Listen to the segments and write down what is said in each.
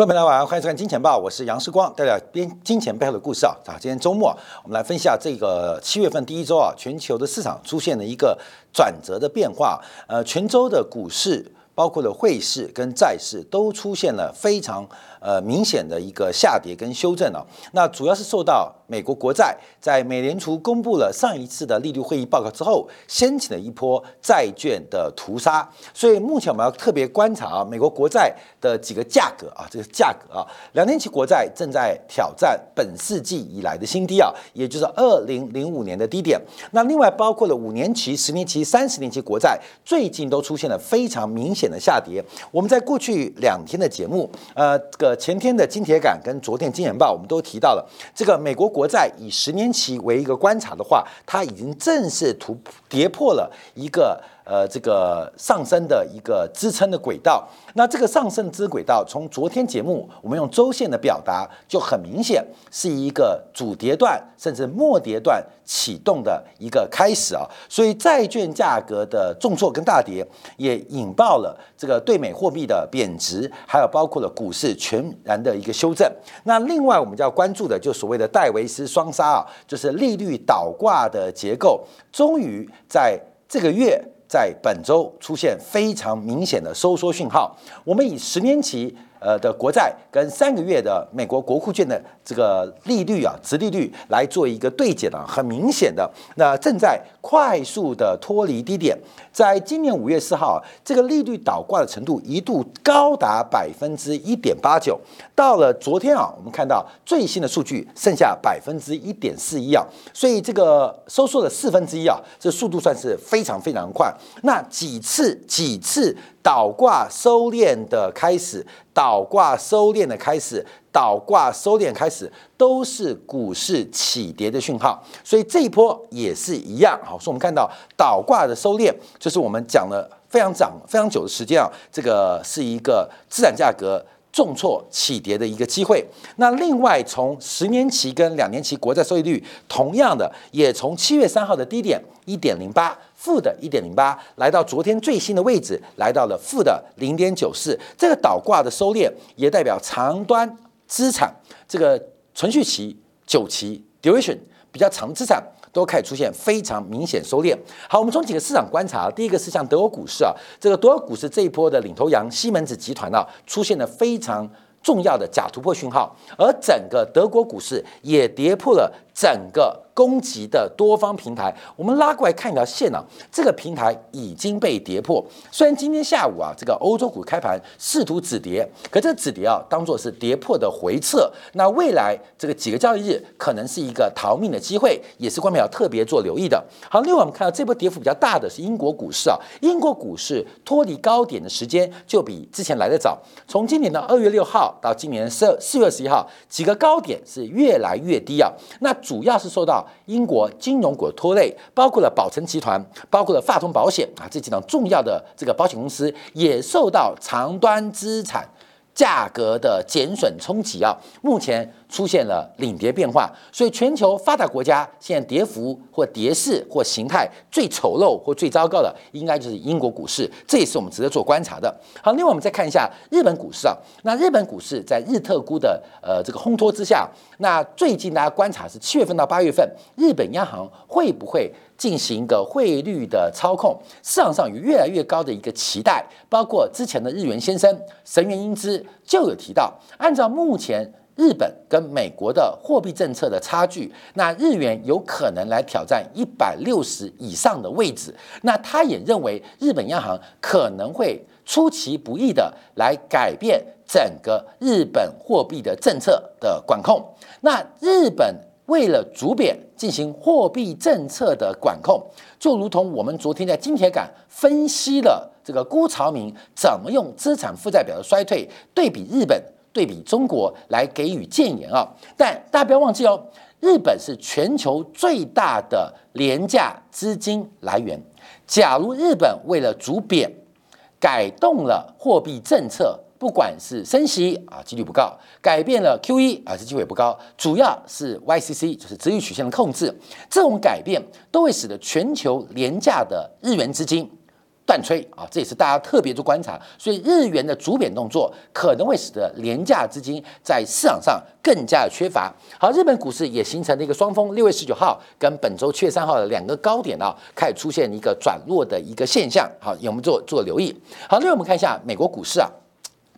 各位朋友晚上好，欢迎收看《金钱报》，我是杨世光，带来边金钱背后的故事啊。啊，今天周末，我们来分析下这个七月份第一周啊，全球的市场出现了一个转折的变化。呃，全周的股市，包括了汇市跟债市，都出现了非常呃明显的一个下跌跟修正啊。那主要是受到美国国债在美联储公布了上一次的利率会议报告之后，掀起了一波债券的屠杀。所以目前我们要特别观察啊，美国国债的几个价格啊，这个价格啊，两年期国债正在挑战本世纪以来的新低啊，也就是二零零五年的低点。那另外包括了五年期、十年期、三十年期国债，最近都出现了非常明显的下跌。我们在过去两天的节目，呃，这个前天的金铁杆跟昨天金研报，我们都提到了这个美国国债以十年期为一个观察的话，它已经正式突跌破了一个。呃，这个上升的一个支撑的轨道，那这个上升支轨道，从昨天节目我们用周线的表达，就很明显是一个主跌段甚至末跌段启动的一个开始啊。所以债券价格的重挫跟大跌，也引爆了这个对美货币的贬值，还有包括了股市全然的一个修正。那另外我们就要关注的，就所谓的戴维斯双杀啊，就是利率倒挂的结构，终于在这个月。在本周出现非常明显的收缩讯号，我们以十年期。呃的国债跟三个月的美国国库券的这个利率啊，殖利率来做一个对减啊，很明显的，那正在快速的脱离低点。在今年五月四号，这个利率倒挂的程度一度高达百分之一点八九，到了昨天啊，我们看到最新的数据剩下百分之一点四一啊，所以这个收缩了四分之一啊，这速度算是非常非常快。那几次几次。倒挂收敛的开始，倒挂收敛的开始，倒挂收敛开始，都是股市起跌的讯号。所以这一波也是一样。好，所以我们看到倒挂的收敛，就是我们讲了非常长、非常久的时间啊。这个是一个资产价格重挫起跌的一个机会。那另外，从十年期跟两年期国债收益率，同样的，也从七月三号的低点一点零八。负的一点零八，来到昨天最新的位置，来到了负的零点九四。这个倒挂的收敛，也代表长端资产这个存续期、久期 duration 比较长的资产，都开始出现非常明显收敛。好，我们从几个市场观察，第一个是像德国股市啊，这个德国股市这一波的领头羊西门子集团啊，出现了非常重要的假突破讯号，而整个德国股市也跌破了。整个攻击的多方平台，我们拉过来看一条线啊，这个平台已经被跌破。虽然今天下午啊，这个欧洲股开盘试图止跌，可这止跌啊，当做是跌破的回撤。那未来这个几个交易日可能是一个逃命的机会，也是观众要特别做留意的。好，另外我们看到这波跌幅比较大的是英国股市啊，英国股市脱离高点的时间就比之前来的早，从今年的二月六号到今年四四月十一号，几个高点是越来越低啊。那主要是受到英国金融股的拖累，包括了宝诚集团，包括了发通保险啊，这几档重要的这个保险公司也受到长端资产。价格的减损冲击啊，目前出现了领跌变化，所以全球发达国家现在跌幅或跌势或形态最丑陋或最糟糕的，应该就是英国股市，这也是我们值得做观察的。好，另外我们再看一下日本股市啊，那日本股市在日特估的呃这个烘托之下，那最近大家观察是七月份到八月份，日本央行会不会？进行一个汇率的操控，市场上有越来越高的一个期待，包括之前的日元先生神原英之就有提到，按照目前日本跟美国的货币政策的差距，那日元有可能来挑战一百六十以上的位置。那他也认为日本央行可能会出其不意的来改变整个日本货币的政策的管控。那日本。为了逐贬进行货币政策的管控，就如同我们昨天在金铁杆分析了这个辜朝明怎么用资产负债表的衰退对比日本、对比中国来给予建言啊。但大家不要忘记哦，日本是全球最大的廉价资金来源。假如日本为了逐贬改动了货币政策，不管是升息啊，几率不高；改变了 Q E 啊，这机会不高。主要是 Y C C，就是值域曲线的控制，这种改变都会使得全球廉价的日元资金断吹啊，这也是大家特别做观察，所以日元的主贬动作可能会使得廉价资金在市场上更加的缺乏。好，日本股市也形成了一个双峰，六月十九号跟本周七月三号的两个高点啊，开始出现一个转弱的一个现象。好，我们做做留意。好，另外我们看一下美国股市啊，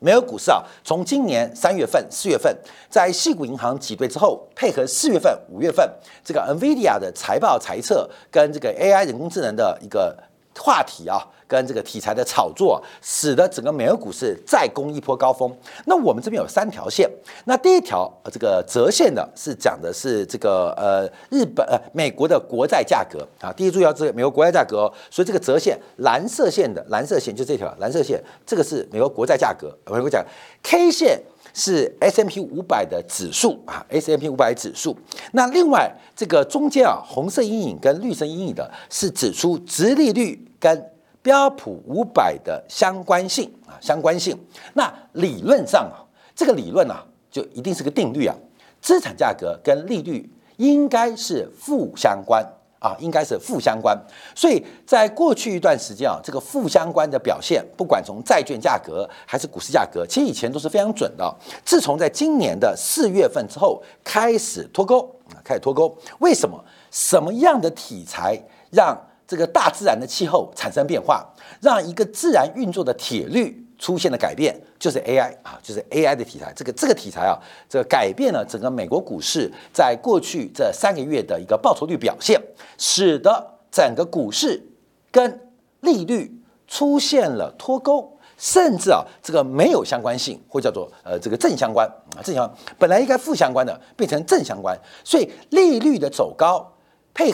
美国股市啊，从今年三月份、四月份在细股银行挤兑之后，配合四月份、五月份这个 NVIDIA 的财报财测跟这个 AI 人工智能的一个话题啊。跟这个题材的炒作，使得整个美国股市再攻一波高峰。那我们这边有三条线，那第一条这个折线的是讲的是这个呃日本呃美国的国债价格啊，第一注意要这个美国国债价格哦，所以这个折线蓝色线的蓝色线就这条蓝色线，这个是美国国债价格。我跟你讲，K 线是 S M P 五百的指数啊，S M P 五百指数。那另外这个中间啊红色阴影跟绿色阴影的是指出直利率跟标普五百的相关性啊，相关性。那理论上啊，这个理论啊，就一定是个定律啊。资产价格跟利率应该是负相关啊，应该是负相关。所以在过去一段时间啊，这个负相关的表现，不管从债券价格还是股市价格，其实以前都是非常准的。自从在今年的四月份之后开始脱钩啊，开始脱钩。为什么？什么样的题材让？这个大自然的气候产生变化，让一个自然运作的铁律出现了改变，就是 AI 啊，就是 AI 的题材。这个这个题材啊，这改变了整个美国股市在过去这三个月的一个报酬率表现，使得整个股市跟利率出现了脱钩，甚至啊，这个没有相关性，或叫做呃这个正相关啊，正相本来应该负相关的变成正相关，所以利率的走高配。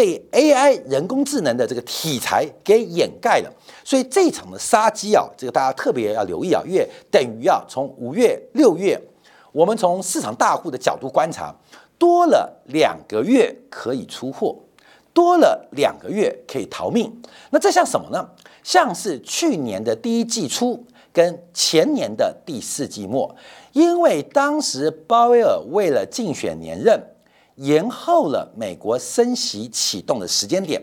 被 AI 人工智能的这个题材给掩盖了，所以这场的杀机啊，这个大家特别要留意啊，因为等于啊，从五月、六月，我们从市场大户的角度观察，多了两个月可以出货，多了两个月可以逃命。那这像什么呢？像是去年的第一季初跟前年的第四季末，因为当时鲍威尔为了竞选连任。延后了美国升息启动的时间点，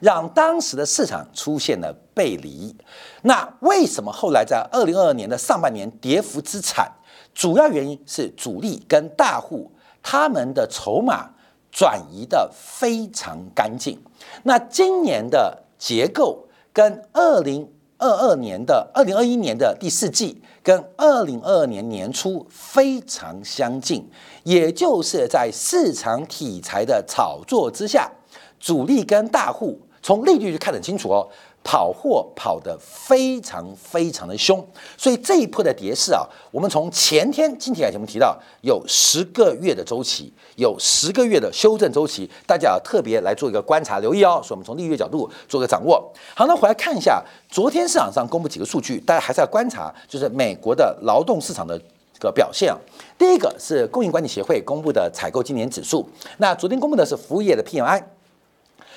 让当时的市场出现了背离。那为什么后来在二零二二年的上半年跌幅之惨？主要原因是主力跟大户他们的筹码转移的非常干净。那今年的结构跟二零二二年的二零二一年的第四季。跟二零二二年年初非常相近，也就是在市场题材的炒作之下，主力跟大户从利率就看得很清楚哦。跑货跑得非常非常的凶，所以这一波的跌势啊，我们从前天今天节目提到有十个月的周期，有十个月的修正周期，大家要特别来做一个观察留意哦。所以，我们从利率角度做个掌握。好，那回来看一下昨天市场上公布几个数据，大家还是要观察，就是美国的劳动市场的这个表现啊。第一个是供应管理协会公布的采购经理指数，那昨天公布的是服务业的 PMI，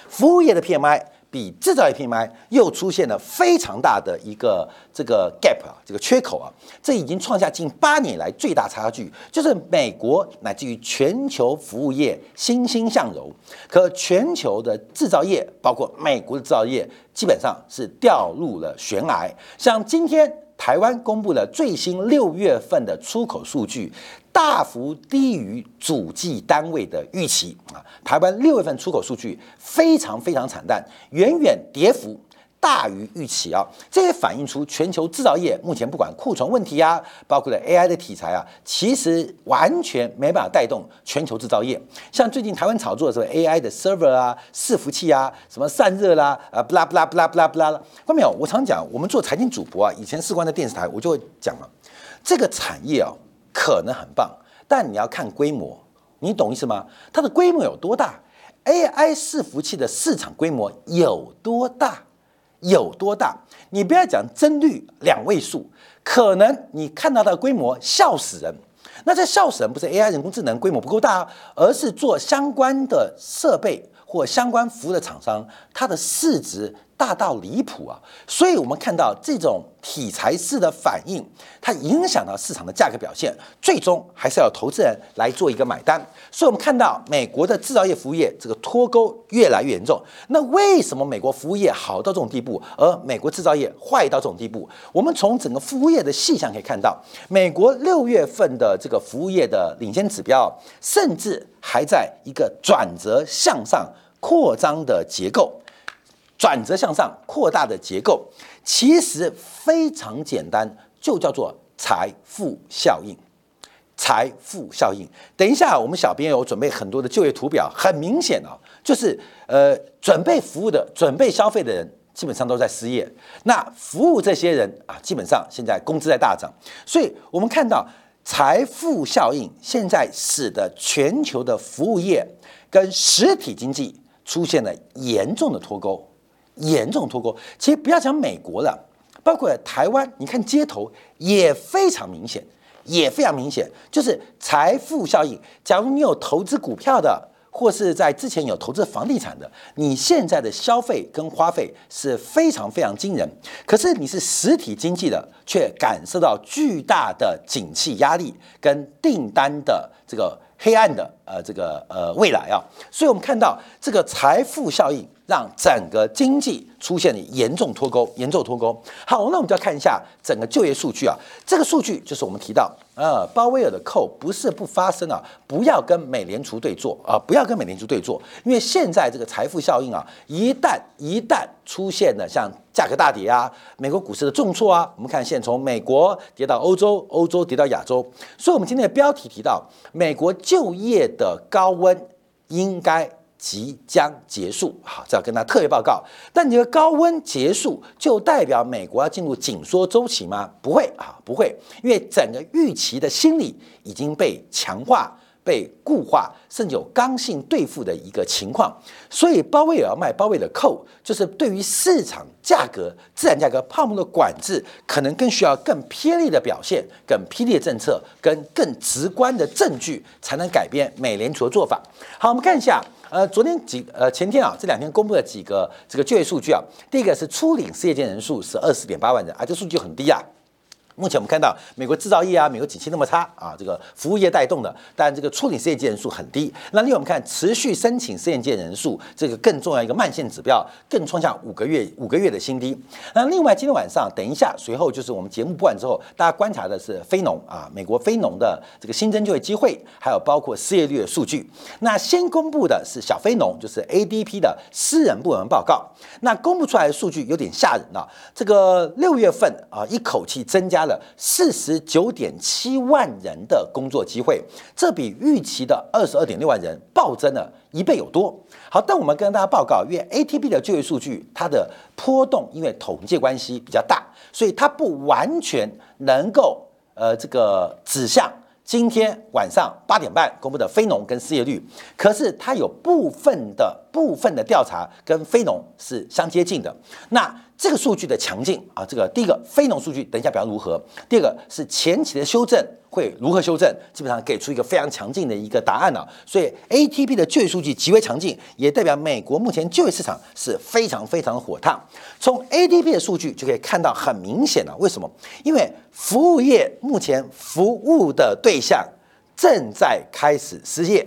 服务业的 PMI。比制造业 PMI 又出现了非常大的一个这个 gap 啊，这个缺口啊，这已经创下近八年来最大差距，就是美国乃至于全球服务业欣欣向荣，可全球的制造业，包括美国的制造业，基本上是掉入了悬崖。像今天台湾公布了最新六月份的出口数据。大幅低于主计单位的预期啊！台湾六月份出口数据非常非常惨淡，远远跌幅大于预期啊！这也反映出全球制造业目前不管库存问题啊，包括了 AI 的题材啊，其实完全没办法带动全球制造业。像最近台湾炒作的时候，AI 的 server 啊、伺服器啊、什么散热啦、啊不啦不啦不啦不啦不啦了。看到没有？我常讲，我们做财经主播啊，以前事关的电视台，我就会讲了，这个产业啊。可能很棒，但你要看规模，你懂意思吗？它的规模有多大？AI 伺服器的市场规模有多大？有多大？你不要讲增率两位数，可能你看到的规模笑死人。那这笑死人不是 AI 人工智能规模不够大，而是做相关的设备或相关服务的厂商，它的市值。大到离谱啊！所以我们看到这种题材式的反应，它影响到市场的价格表现，最终还是要投资人来做一个买单。所以我们看到美国的制造业服务业这个脱钩越来越严重。那为什么美国服务业好到这种地步，而美国制造业坏到这种地步？我们从整个服务业的细项可以看到，美国六月份的这个服务业的领先指标，甚至还在一个转折向上扩张的结构。转折向上扩大的结构，其实非常简单，就叫做财富效应。财富效应。等一下，我们小编有准备很多的就业图表，很明显啊，就是呃，准备服务的、准备消费的人，基本上都在失业。那服务这些人啊，基本上现在工资在大涨。所以我们看到财富效应现在使得全球的服务业跟实体经济出现了严重的脱钩。严重脱钩，其实不要讲美国了，包括台湾，你看街头也非常明显，也非常明显，就是财富效应。假如你有投资股票的，或是在之前有投资房地产的，你现在的消费跟花费是非常非常惊人。可是你是实体经济的，却感受到巨大的景气压力跟订单的这个黑暗的呃这个呃未来啊。所以我们看到这个财富效应。让整个经济出现了严重脱钩，严重脱钩。好，那我们就要看一下整个就业数据啊。这个数据就是我们提到，呃，鲍威尔的扣不是不发生啊，不要跟美联储对坐啊，不要跟美联储对坐，因为现在这个财富效应啊，一旦一旦出现了像价格大跌啊，美国股市的重挫啊，我们看现从美国跌到欧洲，欧洲跌到亚洲，所以我们今天的标题提到，美国就业的高温应该。即将结束，好，这要跟他特别报告。但你的高温结束，就代表美国要进入紧缩周期吗？不会啊，不会，因为整个预期的心理已经被强化。被固化，甚至有刚性兑付的一个情况，所以鲍威尔要卖鲍威尔扣，就是对于市场价格、自然价格泡沫的管制，可能更需要更偏利的表现、更霹雳的政策、跟更直观的证据，才能改变美联储的做法。好，我们看一下，呃，昨天几呃前天啊，这两天公布的几个这个就业数据啊，第一个是初领失业金人数是二十点八万人啊，这数据很低啊。目前我们看到美国制造业啊，美国景气那么差啊，这个服务业带动的，但这个初领失业金人数很低。那另外我们看持续申请失业金人数，这个更重要一个慢线指标，更创下五个月五个月的新低。那另外今天晚上等一下，随后就是我们节目播完之后，大家观察的是非农啊，美国非农的这个新增就业机会，还有包括失业率的数据。那先公布的是小非农，就是 ADP 的私人部门报告。那公布出来的数据有点吓人啊，这个六月份啊，一口气增加了。四十九点七万人的工作机会，这比预期的二十二点六万人暴增了一倍有多。好，但我们跟大家报告，因为 ATP 的就业数据，它的波动因为统计关系比较大，所以它不完全能够呃这个指向今天晚上八点半公布的非农跟失业率。可是它有部分的部分的调查跟非农是相接近的。那这个数据的强劲啊，这个第一个非农数据，等一下表如何？第二个是前期的修正会如何修正？基本上给出一个非常强劲的一个答案了。所以 ATP 的就业数据极为强劲，也代表美国目前就业市场是非常非常火烫。从 ATP 的数据就可以看到很明显了，为什么？因为服务业目前服务的对象正在开始失业。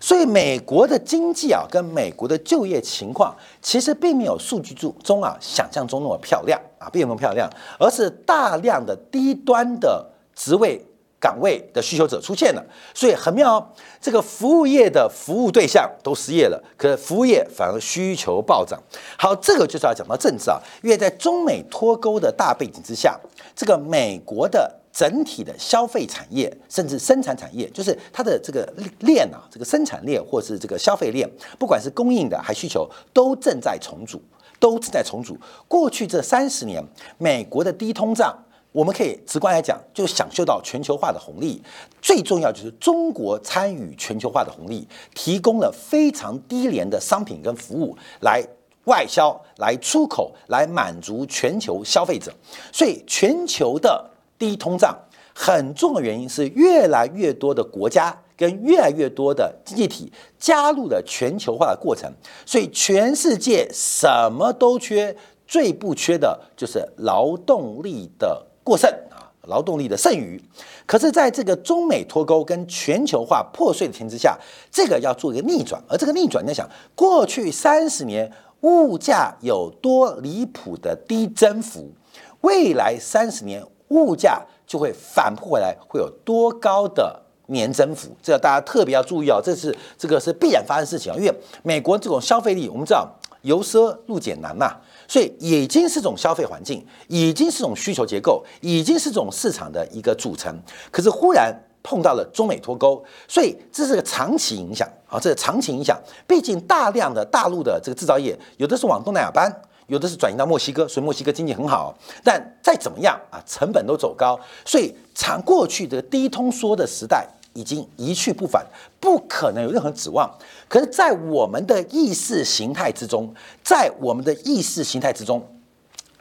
所以美国的经济啊，跟美国的就业情况，其实并没有数据中中啊想象中那么漂亮啊，并没有漂亮，而是大量的低端的职位岗位的需求者出现了。所以很妙，哦，这个服务业的服务对象都失业了，可是服务业反而需求暴涨。好，这个就是要讲到政治啊，因为在中美脱钩的大背景之下，这个美国的。整体的消费产业，甚至生产产业，就是它的这个链啊，这个生产链或是这个消费链，不管是供应的还需求，都正在重组，都正在重组。过去这三十年，美国的低通胀，我们可以直观来讲，就享受到全球化的红利。最重要就是中国参与全球化的红利，提供了非常低廉的商品跟服务来外销、来出口、来满足全球消费者。所以全球的。低通胀很重要的原因是越来越多的国家跟越来越多的经济体加入了全球化的过程，所以全世界什么都缺，最不缺的就是劳动力的过剩啊，劳动力的剩余。可是，在这个中美脱钩跟全球化破碎的前提之下，这个要做一个逆转，而这个逆转，你想过去三十年物价有多离谱的低增幅，未来三十年物价。就会反扑回来，会有多高的年增幅？这个大家特别要注意哦，这是这个是必然发生事情啊。因为美国这种消费力，我们知道由奢入俭难嘛，所以已经是种消费环境，已经是种需求结构，已经是种市场的一个组成。可是忽然碰到了中美脱钩，所以这是个长期影响啊，这个长期影响。毕竟大量的大陆的这个制造业，有的是往东南亚搬。有的是转移到墨西哥，所以墨西哥经济很好。但再怎么样啊，成本都走高，所以长过去的低通缩的时代已经一去不返，不可能有任何指望。可是，在我们的意识形态之中，在我们的意识形态之中，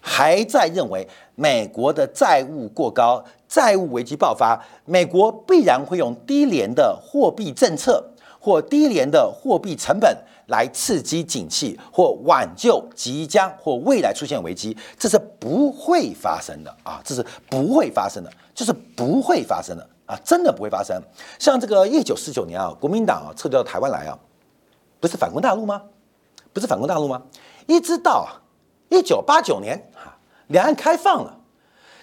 还在认为美国的债务过高，债务危机爆发，美国必然会用低廉的货币政策或低廉的货币成本。来刺激景气或挽救即将或未来出现危机，这是不会发生的啊！这是不会发生的，就是不会发生的啊！真的不会发生。像这个一九四九年啊，国民党啊撤掉台湾来啊，不是反攻大陆吗？不是反攻大陆吗？一直到一九八九年啊，两岸开放了，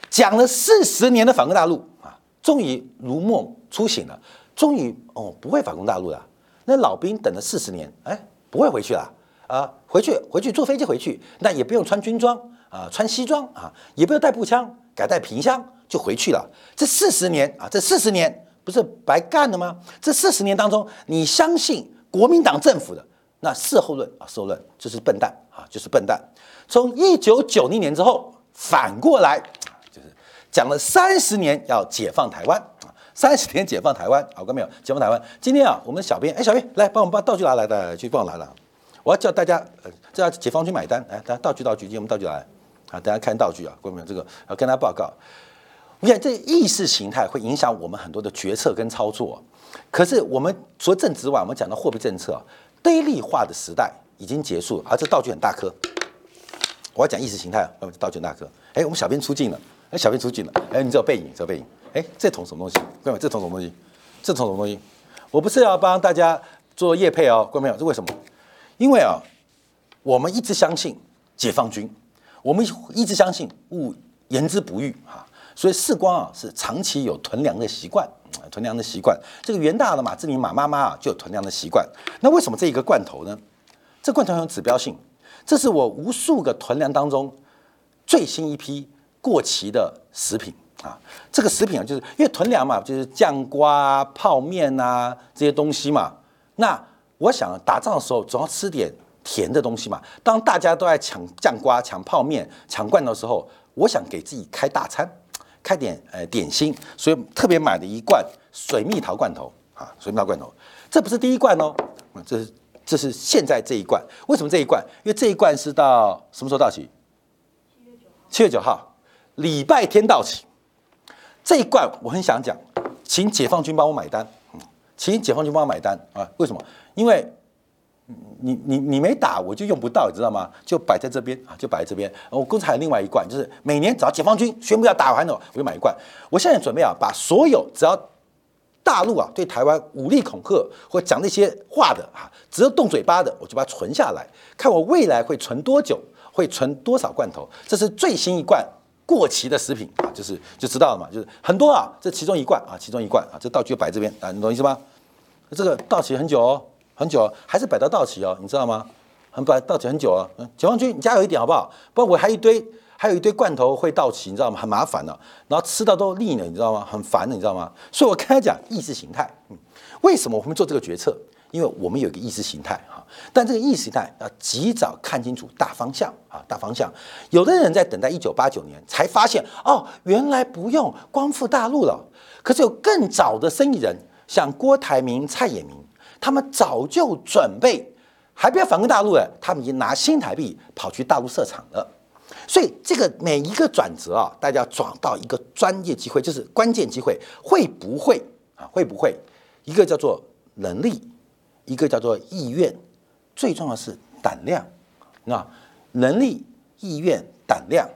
讲了四十年的反攻大陆啊，终于如梦初醒了，终于哦不会反攻大陆了。那老兵等了四十年，哎。不会回去了啊！回去回去坐飞机回去，那也不用穿军装啊，穿西装啊，也不用带步枪，改带皮箱就回去了。这四十年啊，这四十年不是白干了吗？这四十年当中，你相信国民党政府的那事后论啊，事后论就是笨蛋啊，就是笨蛋。从一九九零年之后反过来，就是讲了三十年要解放台湾。三十天解放台湾，好过没有？解放台湾。今天啊，我们小编，哎，小编来帮我们把道具拿来的，去帮我拿了。我要叫大家，呃，叫解放军买单。来，大家道具道具，今天我们道具来，啊，大家看道具啊，过没有？这个要跟大家报告。你看，这意识形态会影响我们很多的决策跟操作。可是我们除了政治外，我们讲到货币政策，低利化的时代已经结束。而这道具很大颗，我要讲意识形态啊，道具很大颗。哎，我们小编出镜了，哎，小编出镜了，哎，你知道背影，知道背影。哎，这桶什么东西？各位，这桶什么东西？这桶什么东西？我不是要帮大家做业配哦，各位朋友？这为什么？因为啊，我们一直相信解放军，我们一直相信物言之不预啊，所以世光啊是长期有囤粮的习惯，囤粮的习惯。这个元大的马志明马妈妈啊就有囤粮的习惯。那为什么这一个罐头呢？这罐头很有指标性，这是我无数个囤粮当中最新一批过期的食品。啊，这个食品啊，就是因为囤粮嘛，就是酱瓜、泡面啊这些东西嘛。那我想打仗的时候总要吃点甜的东西嘛。当大家都在抢酱瓜、抢泡面、抢罐头的时候，我想给自己开大餐，开点呃点心，所以特别买了一罐水蜜桃罐头啊，水蜜桃罐头。这不是第一罐哦，这是这是现在这一罐。为什么这一罐？因为这一罐是到什么时候到期？七月九。七月九号，礼拜天到期。这一罐我很想讲，请解放军帮我买单，请解放军帮我买单啊！为什么？因为你你你没打，我就用不到，你知道吗？就摆在这边啊，就摆在这边。我公司还有另外一罐，就是每年只要解放军宣布要打完了，我就买一罐。我现在准备啊，把所有只要大陆啊对台湾武力恐吓或讲那些话的啊，只要动嘴巴的，我就把它存下来，看我未来会存多久，会存多少罐头。这是最新一罐。过期的食品啊，就是就知道了嘛，就是很多啊，这其中一罐啊，其中一罐啊，这道具摆这边啊，你懂意思吗？这个到期很久哦，很久，还是摆到到期哦，你知道吗？很摆到期很久啊，嗯，解放军，你加油一点好不好？不然我还一堆，还有一堆罐头会到期，你知道吗？很麻烦的，然后吃到都腻了，你知道吗？很烦的，你知道吗？所以我跟他讲意识形态，嗯，为什么我们做这个决策？因为我们有一个意识形态哈，但这个意识形态要及早看清楚大方向啊，大方向。有的人在等待一九八九年才发现哦，原来不用光复大陆了。可是有更早的生意人，像郭台铭、蔡衍明，他们早就准备，还不要反攻大陆了，他们已经拿新台币跑去大陆设厂了。所以这个每一个转折啊，大家转到一个专业机会，就是关键机会，会不会啊？会不会？一个叫做能力，一个叫做意愿，最重要的是胆量。那能力、意愿、胆量。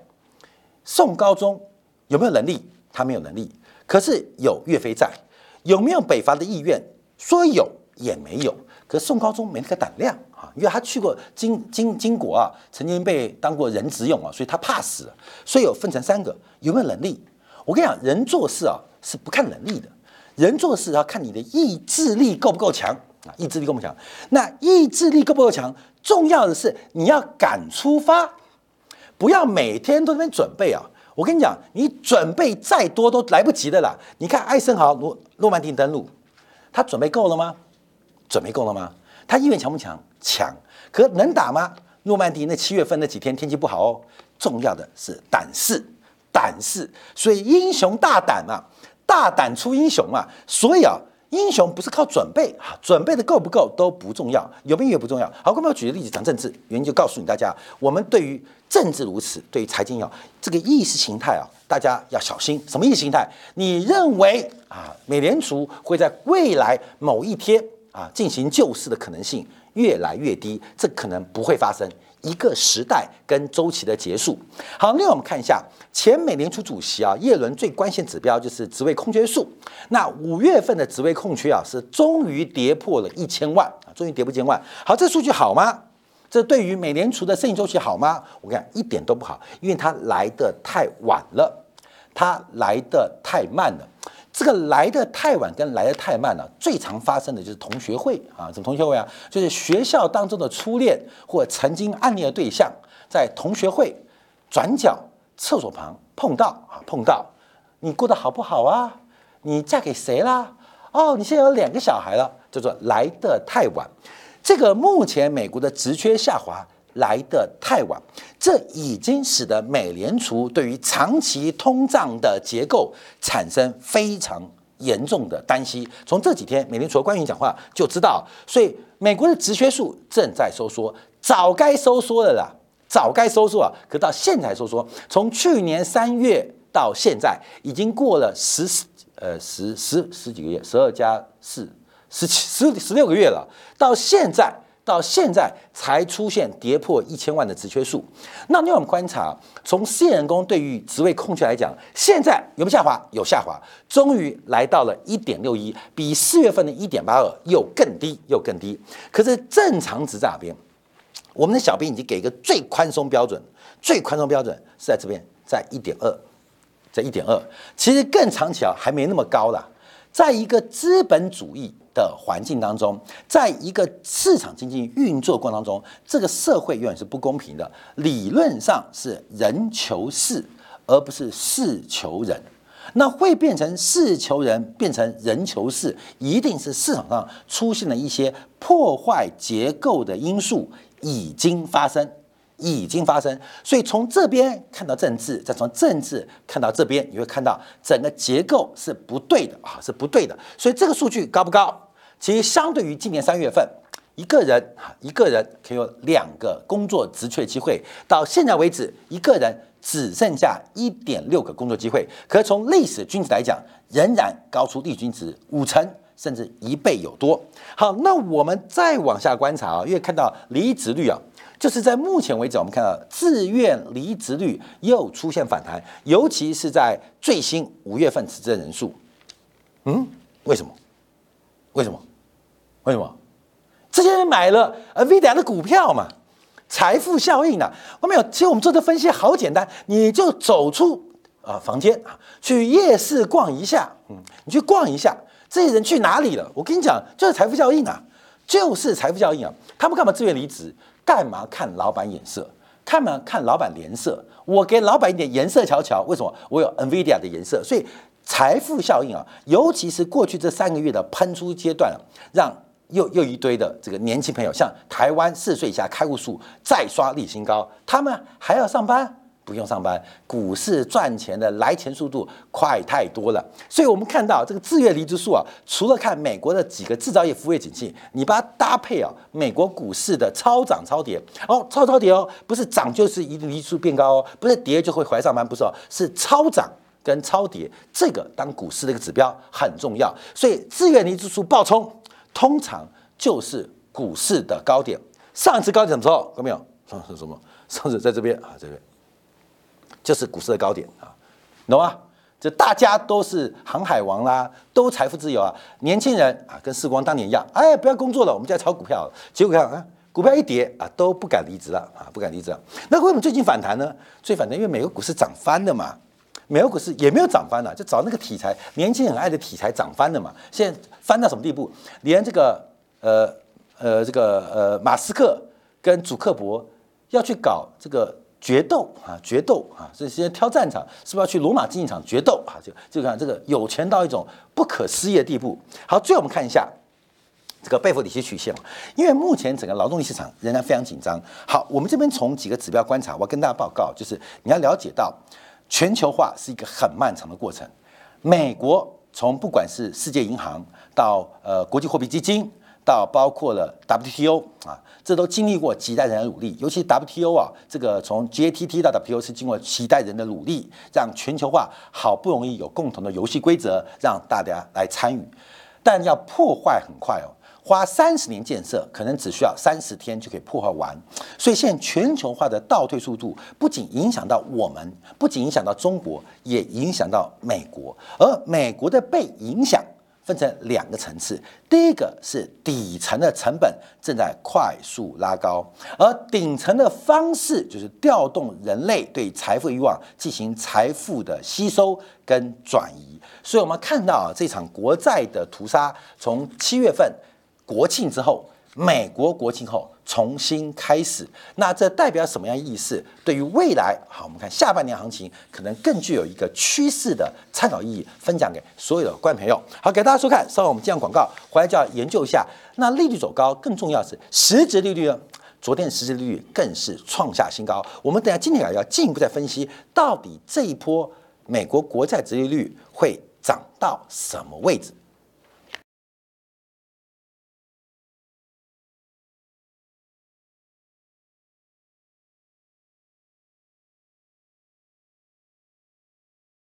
宋高宗有没有能力？他没有能力，可是有岳飞在。有没有北伐的意愿？说有也没有。可宋高宗没那个胆量啊，因为他去过金金金国啊，曾经被当过人质用啊，所以他怕死。所以有分成三个，有没有能力？我跟你讲，人做事啊是不看能力的，人做事要看你的意志力够不够强啊，意志力够不强？那意志力够不够强？重要的是你要敢出发，不要每天都在那边准备啊。我跟你讲，你准备再多都来不及的啦。你看艾森豪诺诺曼底登陆，他准备够了吗？准备够了吗？他意愿强不强？强。可能打吗？诺曼底那七月份那几天天气不好哦。重要的是胆识，胆识。所以英雄大胆啊，大胆出英雄啊。所以啊。英雄不是靠准备啊，准备的够不够都不重要，有没有也不重要。好，我们要举个例子讲政治，原因就告诉你大家，我们对于政治如此，对于财经要这个意识形态啊，大家要小心。什么意识形态？你认为啊，美联储会在未来某一天啊进行救市的可能性越来越低，这可能不会发生。一个时代跟周期的结束。好，另外我们看一下前美联储主席啊，耶伦最关键指标就是职位空缺数。那五月份的职位空缺啊，是终于跌破了一千万啊，终于跌破一千万。好，这数据好吗？这对于美联储的生意周期好吗？我看一点都不好，因为它来的太晚了，它来的太慢了。这个来的太晚跟来的太慢了，最常发生的就是同学会啊，什么同学会啊？就是学校当中的初恋或曾经暗恋的对象，在同学会转角厕所旁碰到啊，碰到你过得好不好啊？你嫁给谁啦？哦，你现在有两个小孩了，叫做来的太晚。这个目前美国的职缺下滑。来的太晚，这已经使得美联储对于长期通胀的结构产生非常严重的担心。从这几天美联储的官员讲话就知道，所以美国的直缺数正在收缩，早该收缩了啦，早该收缩啊，可到现在收缩。从去年三月到现在，已经过了十呃十十十几个月，十二加四十七十十六个月了，到现在。到现在才出现跌破一千万的职缺数，那你我们观察，从新人工对于职位空缺来讲，现在有没有下滑？有下滑，终于来到了一点六一，比四月份的一点八二又更低，又更低。可是正常值在哪边？我们的小编已经给一个最宽松标准，最宽松标准是在这边，在一点二，在一点二。其实更长期啊，还没那么高了，在一个资本主义。的环境当中，在一个市场经济运作过程当中，这个社会永远是不公平的。理论上是人求事，而不是事求人。那会变成事求人，变成人求事，一定是市场上出现了一些破坏结构的因素已经发生。已经发生，所以从这边看到政治，再从政治看到这边，你会看到整个结构是不对的啊，是不对的。所以这个数据高不高？其实相对于今年三月份，一个人啊，一个人可以有两个工作职缺机会，到现在为止，一个人只剩下一点六个工作机会。可是从历史均值来讲，仍然高出历史均值五成甚至一倍有多。好，那我们再往下观察啊，因为看到离职率啊。就是在目前为止，我们看到自愿离职率又出现反弹，尤其是在最新五月份辞职人数。嗯，为什么？为什么？为什么？这些人买了 Nvidia 的股票嘛？财富效应啊！我没有。其实我们做的分析好简单，你就走出啊房间啊，去夜市逛一下。嗯，你去逛一下，这些人去哪里了？我跟你讲，就是财富效应啊，就是财富效应啊。他们干嘛自愿离职？干嘛看老板眼色？看嘛看老板脸色？我给老板一点颜色瞧瞧。为什么？我有 Nvidia 的颜色。所以财富效应啊，尤其是过去这三个月的喷出阶段，让又又一堆的这个年轻朋友，像台湾四岁以下开户数再刷历史新高，他们还要上班。不用上班，股市赚钱的来钱速度快太多了，所以我们看到这个自愿离职数啊，除了看美国的几个制造业、服务业景气，你把它搭配啊，美国股市的超涨超跌哦，超超跌哦，不是涨就是一离职数变高哦，不是跌就会回来上班，不是哦，是超涨跟超跌，这个当股市的一个指标很重要。所以自愿离职数暴冲，通常就是股市的高点。上一次高点的时候？看到没有？上次什么？上次在这边啊，这边就是股市的高点啊，懂吗？这大家都是航海王啦，都财富自由啊。年轻人啊，跟世光当年一样，哎，不要工作了，我们就在炒股票。结果看啊，股票一跌啊，都不敢离职了啊，不敢离职了。那为什么最近反弹呢？最反弹，因为美国股市涨翻了嘛。美国股市也没有涨翻了，就找那个题材，年轻人爱的题材涨翻了嘛。现在翻到什么地步？连这个呃呃这个呃马斯克跟祖克伯要去搞这个决斗啊，决斗啊，这些挑战场是不是要去罗马竞技场决斗啊？就就看这个有钱到一种不可思议的地步。好，最后我们看一下这个贝弗里奇曲线嘛，因为目前整个劳动力市场仍然非常紧张。好，我们这边从几个指标观察，我要跟大家报告，就是你要了解到。全球化是一个很漫长的过程。美国从不管是世界银行到呃国际货币基金，到包括了 WTO 啊，这都经历过几代人的努力。尤其 WTO 啊，这个从 GATT 到 WTO 是经过几代人的努力，让全球化好不容易有共同的游戏规则，让大家来参与。但要破坏很快哦。花三十年建设，可能只需要三十天就可以破坏完。所以现在全球化的倒退速度不仅影响到我们，不仅影响到中国，也影响到美国。而美国的被影响分成两个层次：第一个是底层的成本正在快速拉高，而顶层的方式就是调动人类对财富欲望进行财富的吸收跟转移。所以我们看到啊，这场国债的屠杀从七月份。国庆之后，美国国庆后重新开始，那这代表什么样意思？对于未来，好，我们看下半年行情可能更具有一个趋势的参考意义，分享给所有的观众朋友。好，给大家收看，稍后我们进广告，回来就要研究一下。那利率走高，更重要是实质利率呢？昨天实质利率更是创下新高。我们等下今天啊要进一步再分析，到底这一波美国国债殖利率会涨到什么位置？